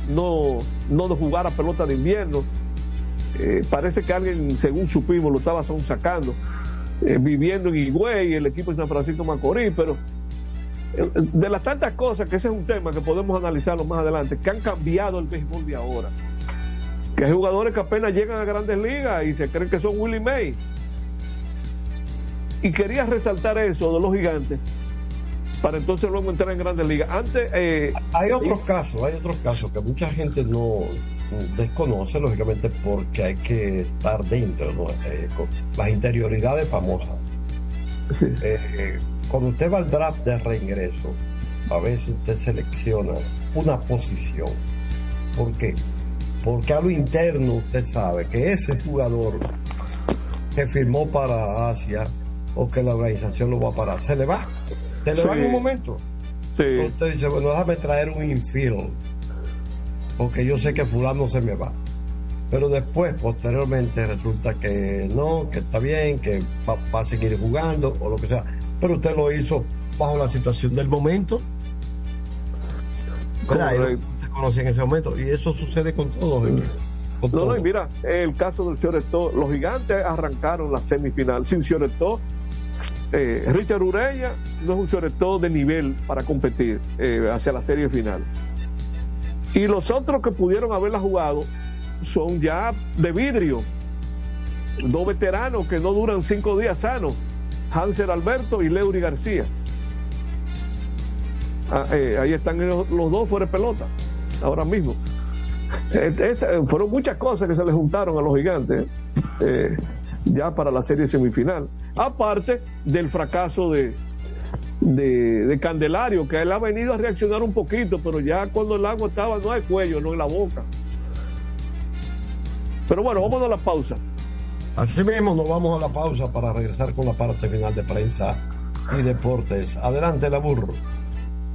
no, no de jugar a pelota de invierno. Eh, parece que alguien, según supimos, lo estaba son sacando, eh, viviendo en Higüey, el equipo de San Francisco Macorís, pero eh, de las tantas cosas, que ese es un tema que podemos analizarlo más adelante, que han cambiado el béisbol de ahora. Que hay jugadores que apenas llegan a grandes ligas y se creen que son Willie May. Y quería resaltar eso de los gigantes para entonces luego entrar en grandes ligas. Antes, eh, Hay otros casos, hay otros casos que mucha gente no desconoce, lógicamente, porque hay que estar dentro, ¿no? Eh, con las interioridades famosas. Eh, eh, cuando usted va al draft de reingreso, a veces usted selecciona una posición. ¿Por qué? Porque a lo interno usted sabe que ese jugador que firmó para Asia o que la organización lo va a parar, se le va. Se le va Sí. en un momento. Usted dice, bueno, déjame traer un infield, porque yo sé que fulano se me va. Pero después, posteriormente, resulta que no, que está bien, que va, va a seguir jugando o lo que sea. Pero usted lo hizo bajo la situación del momento. usted conoce en ese momento. Y eso sucede con todos. Con No, no, y mira, el caso del Cioretó, los gigantes arrancaron la semifinal sin Cioretó. Eh, Richard Ureña no es un Cioretó de nivel para competir eh, hacia la serie final. Y los otros que pudieron haberla jugado son ya de vidrio. Dos veteranos que no duran cinco días sanos. Hanser Alberto y Leury García. Ah, eh, ahí están los, dos fuera de pelota, ahora mismo. Fueron muchas cosas que se le juntaron a los gigantes ya para la serie semifinal. Aparte del fracaso de, de, de Candelario, que él ha venido a reaccionar un poquito, pero ya cuando el agua estaba no hay cuello, no en la boca. Pero bueno, vamos a la pausa. Así mismo nos vamos a la pausa para regresar con la parte final de prensa y deportes. Adelante, la burro.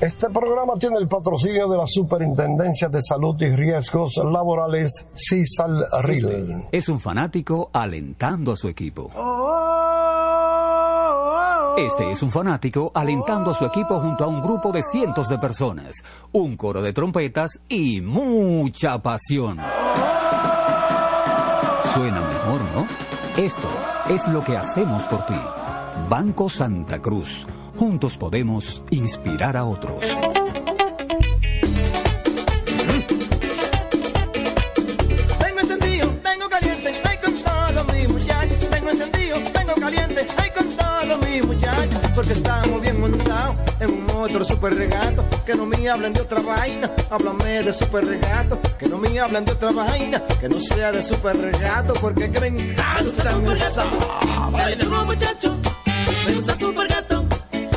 Este programa tiene el patrocinio de la Superintendencia de Salud y Riesgos Laborales, CISAL. Es un fanático alentando a su equipo. Este es un fanático alentando a su equipo junto a un grupo de cientos de personas, un coro de trompetas y mucha pasión. Suena mejor, ¿no? Esto es lo que hacemos por ti. Banco Santa Cruz. Juntos podemos inspirar a otros. Tengo encendido, tengo caliente, estoy con todos mis muchachos. Tengo encendido, tengo caliente, estoy con todos mis muchachos. Porque estamos bien montados en un otro super regato. Que no me hablen de otra vaina, háblame de super regato. Que no me hablen de otra vaina, que no sea de super regato. Porque que me encanta me muchacho, me gusta super gato.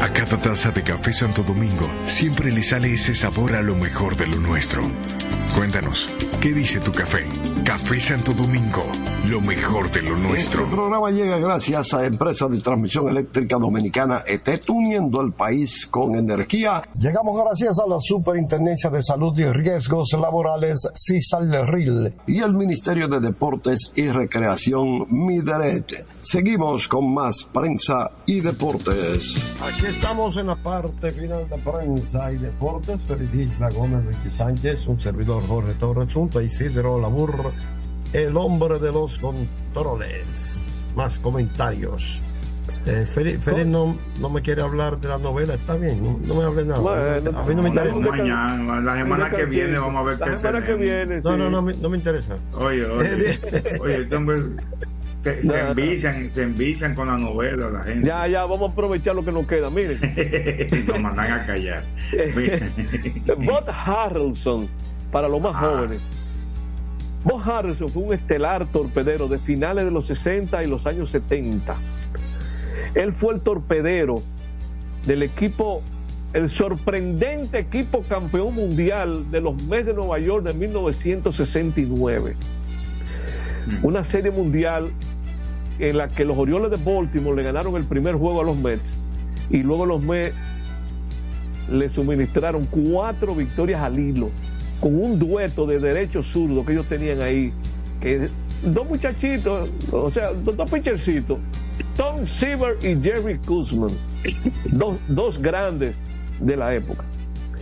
A cada taza de café Santo Domingo siempre le sale ese sabor a lo mejor de lo nuestro. Cuéntanos, ¿qué dice tu café? Café Santo Domingo, lo mejor de lo nuestro. Este programa llega gracias a Empresa de Transmisión Eléctrica Dominicana ET, uniendo al país con energía. Llegamos gracias a la Superintendencia de Salud y Riesgos Laborales, CISALRIL, y el Ministerio de Deportes y Recreación, MIDERET. Seguimos con más prensa y deportes. Aquí estamos en la parte final de prensa y deportes. Feliz Gómez, Ricky Sánchez, un servidor Jorge Torres, junto a Isidro Labur, el hombre de los controles. Más comentarios. Eh, Feliz, no, no me quiere hablar de la novela, está bien, no, no me hable nada. Bueno, a mí no me interesa. Mañana, la semana que viene vamos a ver La qué semana que viene, No, sí. no, no, me- no me interesa. Oye, oye, oye, hombre se, se envician, se envician con la novela la gente. Ya, ya, vamos a aprovechar lo que nos queda. Miren, Nos mandan a callar. Bob Harrelson, para los más jóvenes. Bob Harrelson fue un estelar torpedero de finales de los 60 y los años 70. Él fue el torpedero del equipo, el sorprendente equipo campeón mundial de los Mets de Nueva York de 1969. Una serie mundial en la que los Orioles de Baltimore le ganaron el primer juego a los Mets y luego los Mets le suministraron cuatro victorias al hilo con un dueto de derecho zurdo que ellos tenían ahí que dos muchachitos o sea dos, dos Tom Seaver y Jerry Kuzman dos, dos grandes de la época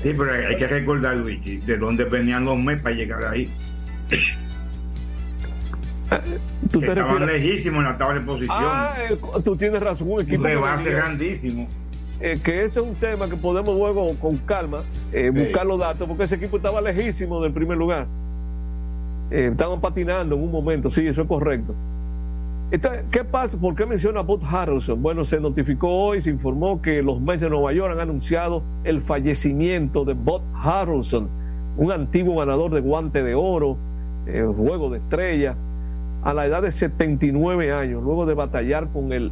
Sí, pero hay que recordar, Luigi, de dónde venían los MES para llegar ahí. ¿Tú Que te estaban lejísimos en la tabla de posición. ah, eh, tú tienes razón un equipo rebate grandísimo. eh, que ese es un tema que podemos luego con calma eh, Sí. buscar los datos, porque ese equipo estaba lejísimo del primer lugar. Eh, estaban patinando en un momento, sí, eso es correcto. Entonces, ¿qué pasa? ¿Por qué menciona a Bob Harrelson? Bueno, se notificó hoy, se informó que los Mets de Nueva York han anunciado el fallecimiento de Bob Harrelson, un antiguo ganador de guante de oro, eh, juego de estrella, a la edad de 79 años, luego de batallar con el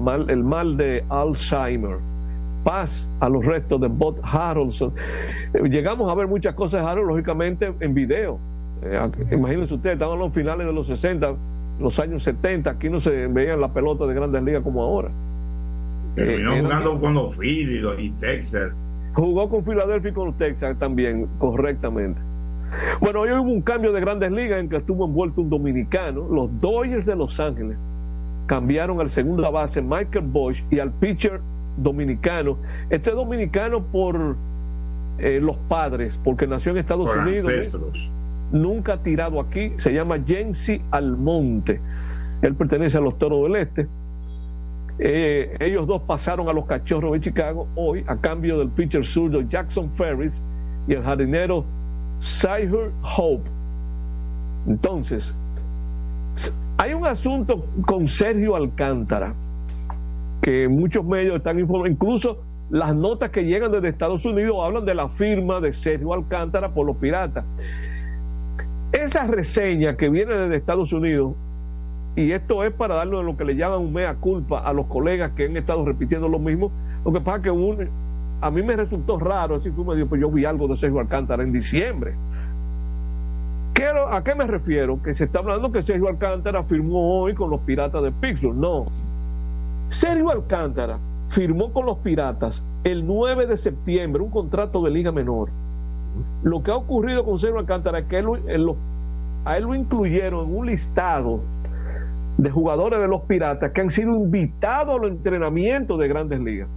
mal, el mal de Alzheimer. Paz a los restos de Bob Harrelson. Eh, Llegamos a ver muchas cosas de Harold, lógicamente, en video. Eh, imagínense ustedes, estaban en los finales de los 60, los años 70, aquí no se veían la pelota de grandes ligas como ahora. Terminó Eh, jugando con los Phillies y Texas. Jugó con Filadelfia y con los Texas también, correctamente. Bueno, hoy hubo un cambio de grandes ligas en que estuvo envuelto un dominicano. Los Dodgers de Los Ángeles cambiaron al segunda base Michael Bosch y al pitcher dominicano. Este dominicano por eh, los padres, porque nació en Estados Por Unidos. ¿eh? nunca ha tirado aquí, se llama Jensi Almonte. Él pertenece a los Toros del Este. Eh, ellos dos pasaron a los Cachorros de Chicago hoy a cambio del pitcher zurdo Jackson Ferris y el jardinero Cyher Hope. Entonces, hay un asunto con Sergio Alcántara que muchos medios están informando, incluso las notas que llegan desde Estados Unidos hablan de la firma de Sergio Alcántara por los piratas. Esa reseña que viene desde Estados Unidos, y esto es para darle lo que le llaman un mea culpa a los colegas que han estado repitiendo lo mismo, lo que pasa es que un- a mí me resultó raro, así me dijo, pues yo vi algo de Sergio Alcántara en diciembre. ¿A qué me refiero? Que se está hablando que Sergio Alcántara firmó hoy con los piratas de Pittsburgh. No. Sergio Alcántara firmó con los Piratas el 9 de septiembre un contrato de liga menor. Lo que ha ocurrido con Sergio Alcántara es que lo- a él lo incluyeron en un listado de jugadores de los Piratas que han sido invitados a los entrenamientos de grandes ligas.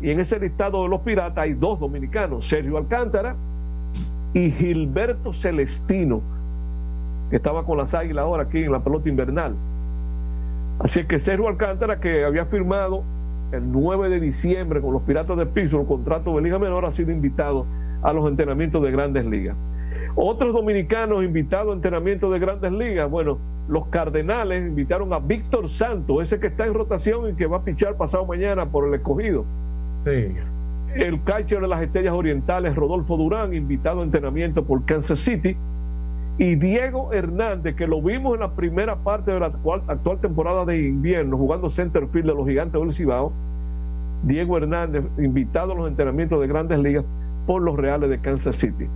Y en ese listado de los Piratas hay dos dominicanos, Sergio Alcántara y Gilberto Celestino, que estaba con las Águilas ahora aquí en la pelota invernal. Así que Sergio Alcántara, que había firmado el 9 de diciembre con los Piratas de Piso un contrato de Liga Menor, ha sido invitado a los entrenamientos de grandes ligas. Otros dominicanos invitados a entrenamientos de grandes ligas, bueno, los Cardenales invitaron a Víctor Santos, ese que está en rotación y que va a pichar pasado mañana por el escogido. El catcher de las Estrellas Orientales, Rodolfo Durán, invitado a entrenamiento por Kansas City. Y Diego Hernández, que lo vimos en la primera parte de la actual, temporada de invierno, jugando center field de los Gigantes del Cibao. Diego Hernández, invitado a los entrenamientos de grandes ligas por los Reales de Kansas City.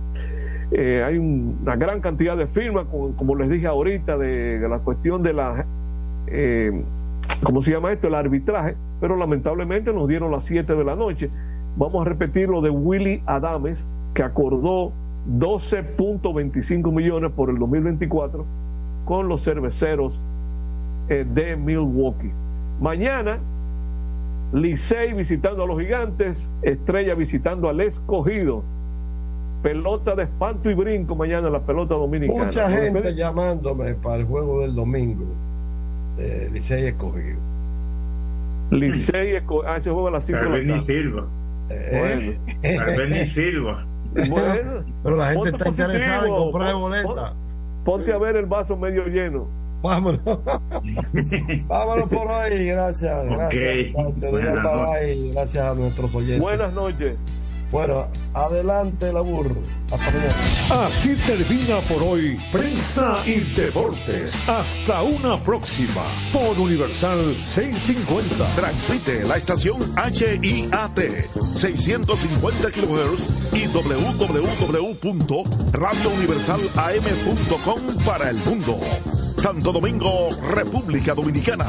Eh, hay un- una gran cantidad de firmas, como, como les dije ahorita, de, de la cuestión de la, eh, ¿cómo se llama esto? El arbitraje, pero lamentablemente nos dieron las 7 de la noche. Vamos a repetir lo de Willy Adames, que acordó 12.25 millones por el 2024 con los cerveceros eh, de Milwaukee. Mañana, Licey visitando a los gigantes, Estrella visitando al escogido. Pelota de espanto y brinco mañana en la pelota dominicana. Mucha gente llamándome para el juego del domingo. Eh, Licey escogido. Licey, esco- ah, ese juego a las 5 de la tarde. Silva. Eh, Carmen y Silva. Bueno, Pero la gente está interesada en positivo, comprar pon- boleta. pon- Ponte a ver el vaso medio lleno. Vámonos. Vámonos por hoy. Gracias. Gracias. Ok. muchachos. Buenas Digan bye noches. bye. Gracias a nuestros oyentes. Buenas noches. Bueno, adelante la burro. Hasta mañana. Así termina por hoy Prensa y Deportes. Hasta una próxima por Universal 650. Transmite la estación HIAT 650 kHz y www.radiouniversalam.com para el mundo. Santo Domingo, República Dominicana.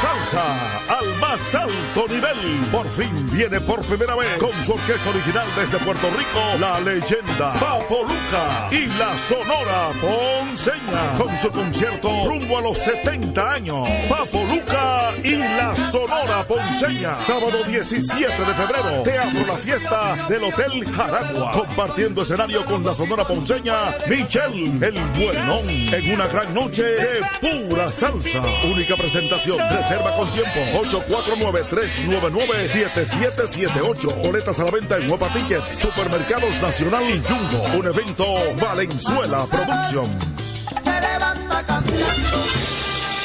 Salsa al más alto nivel. Por fin viene por primera vez con su orquesta original desde Puerto Rico, la leyenda Papo Luca y la Sonora Ponceña. Con su concierto rumbo a los 70 años. Papo Luca y la Sonora Ponceña. Sábado 17 de febrero. Teatro La Fiesta del Hotel Jaragua. Compartiendo escenario con la Sonora Ponceña, Michelle el Buenón. En una gran noche de pura salsa. Única presentación. Reserva con tiempo. 849-399-7778. Boletas a la venta en Nueva Ticket. Supermercados Nacional y Jumbo. Un evento Valenzuela Productions.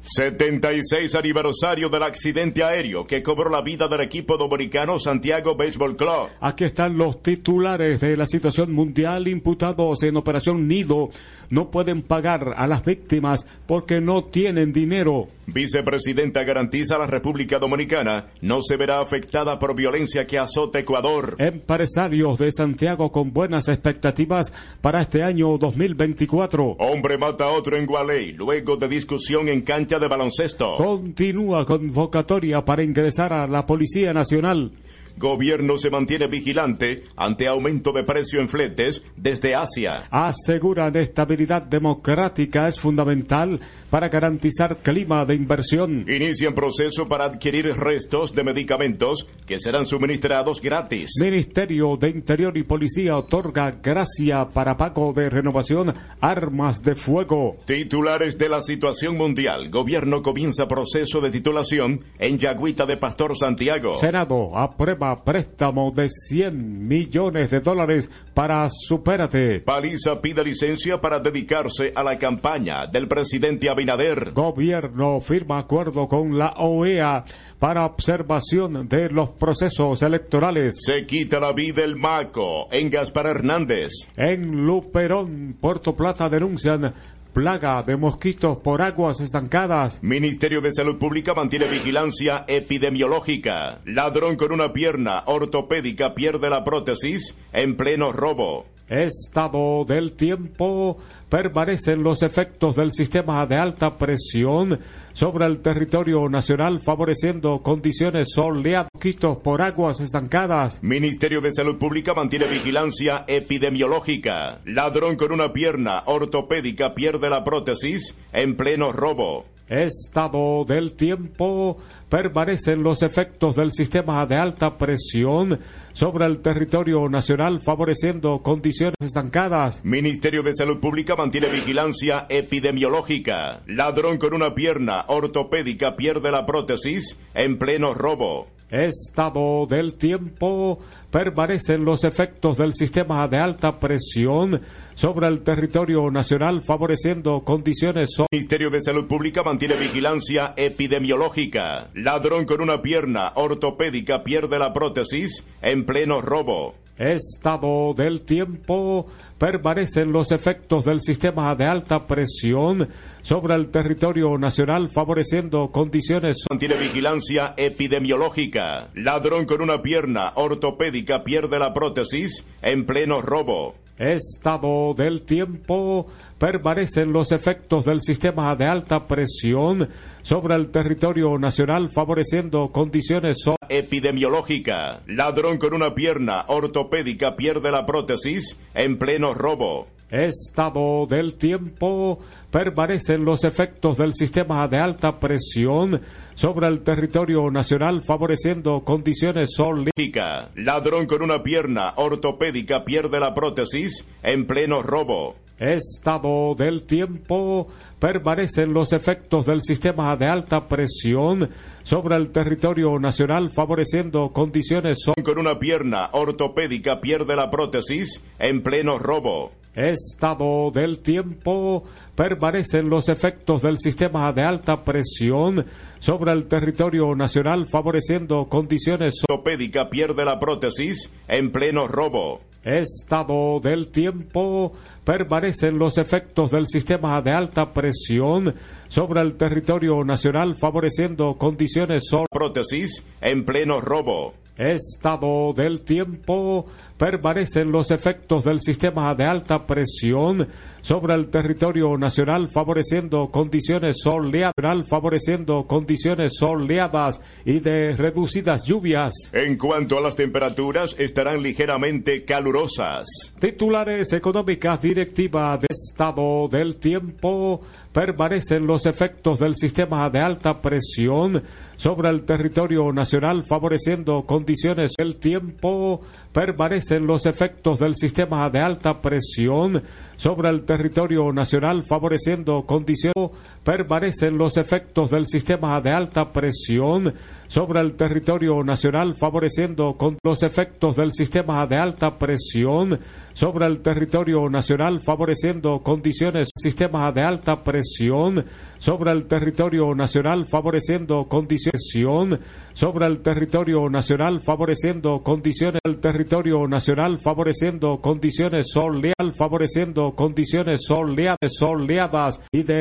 76 aniversario del accidente aéreo que cobró la vida del equipo dominicano Santiago Baseball Club. Aquí están los titulares de la situación mundial imputados en Operación Nido. No pueden pagar a las víctimas porque no tienen dinero. Vicepresidenta garantiza la República Dominicana no se verá afectada por violencia que azota Ecuador. Empresarios de Santiago con buenas expectativas para este año 2024. Hombre mata a otro en Gualey luego de discusión en cancha de baloncesto. Continúa convocatoria para ingresar a la Policía Nacional. Gobierno se mantiene vigilante ante aumento de precio en fletes desde Asia. Aseguran estabilidad democrática es fundamental para garantizar clima de inversión. Inician proceso para adquirir restos de medicamentos que serán suministrados gratis. Ministerio de Interior y Policía otorga gracia para pago de renovación armas de fuego. Titulares de la situación mundial. Gobierno comienza proceso de titulación en Yagüita de Pastor Santiago. Senado aprueba Aprueba préstamo de 100 millones de dólares para Supérate. Paliza pide licencia para dedicarse a la campaña del presidente Abinader. Gobierno firma acuerdo con la OEA para observación de los procesos electorales. Se quita la vida el maco en Gaspar Hernández. En Luperón, Puerto Plata denuncian plaga de mosquitos por aguas estancadas. Ministerio de Salud Pública mantiene vigilancia epidemiológica. Ladrón con una pierna ortopédica pierde la prótesis en pleno robo. Estado del tiempo permanecen los efectos del sistema de alta presión sobre el territorio nacional favoreciendo condiciones soleadas mosquitos por aguas estancadas. Ministerio de Salud Pública mantiene vigilancia epidemiológica. Ladrón con una pierna ortopédica pierde la prótesis en pleno robo. Estado del tiempo permanecen los efectos del sistema de alta presión sobre el territorio nacional favoreciendo condiciones estancadas. Ministerio de Salud Pública mantiene vigilancia epidemiológica. Ladrón con una pierna ortopédica pierde la prótesis en pleno robo. Estado del tiempo permanecen los efectos del sistema de alta presión sobre el territorio nacional favoreciendo condiciones Ministerio de Salud Pública mantiene vigilancia epidemiológica. Ladrón con una pierna ortopédica pierde la prótesis en pleno robo. Estado del tiempo permanecen los efectos del sistema de alta presión sobre el territorio nacional favoreciendo condiciones mantiene vigilancia epidemiológica. Ladrón con una pierna ortopédica pierde la prótesis en pleno robo. Estado del tiempo permanecen los efectos del sistema de alta presión sobre el territorio nacional favoreciendo condiciones epidemiológica. Ladrón con una pierna ortopédica pierde la prótesis en pleno robo. Estado del tiempo permanecen los efectos del sistema de alta presión sobre el territorio nacional favoreciendo condiciones soléficas. Ladrón con una pierna ortopédica pierde la prótesis en pleno robo. Estado del tiempo permanecen los efectos del sistema de alta presión sobre el territorio nacional favoreciendo condiciones con una pierna ortopédica pierde la prótesis en pleno robo. Estado del tiempo permanecen los efectos del sistema de alta presión sobre el territorio nacional favoreciendo condiciones ortopédica pierde la prótesis en pleno robo. Estado del tiempo permanecen los efectos del sistema de alta presión sobre el territorio nacional favoreciendo condiciones prótesis en pleno robo. Estado del tiempo permanecen los efectos del sistema de alta presión sobre el territorio nacional favoreciendo condiciones soleadas favoreciendo condiciones soleadas y de reducidas lluvias. En cuanto a las temperaturas estarán ligeramente calurosas. Titulares económicas directiva de estado del tiempo permanecen los efectos del sistema de alta presión sobre el territorio nacional favoreciendo condiciones del tiempo permanecen los efectos del sistema de alta presión sobre el territorio nacional favoreciendo condiciones permanecen los efectos del sistema de alta presión sobre el territorio nacional favoreciendo con los efectos del sistema de alta presión sobre el territorio nacional favoreciendo condiciones sistema de alta presión sobre el territorio nacional favoreciendo condiciones sobre el territorio nacional favoreciendo condiciones del territorio nacional favoreciendo condiciones soleadas favoreciendo condiciones soleadas soleadas y de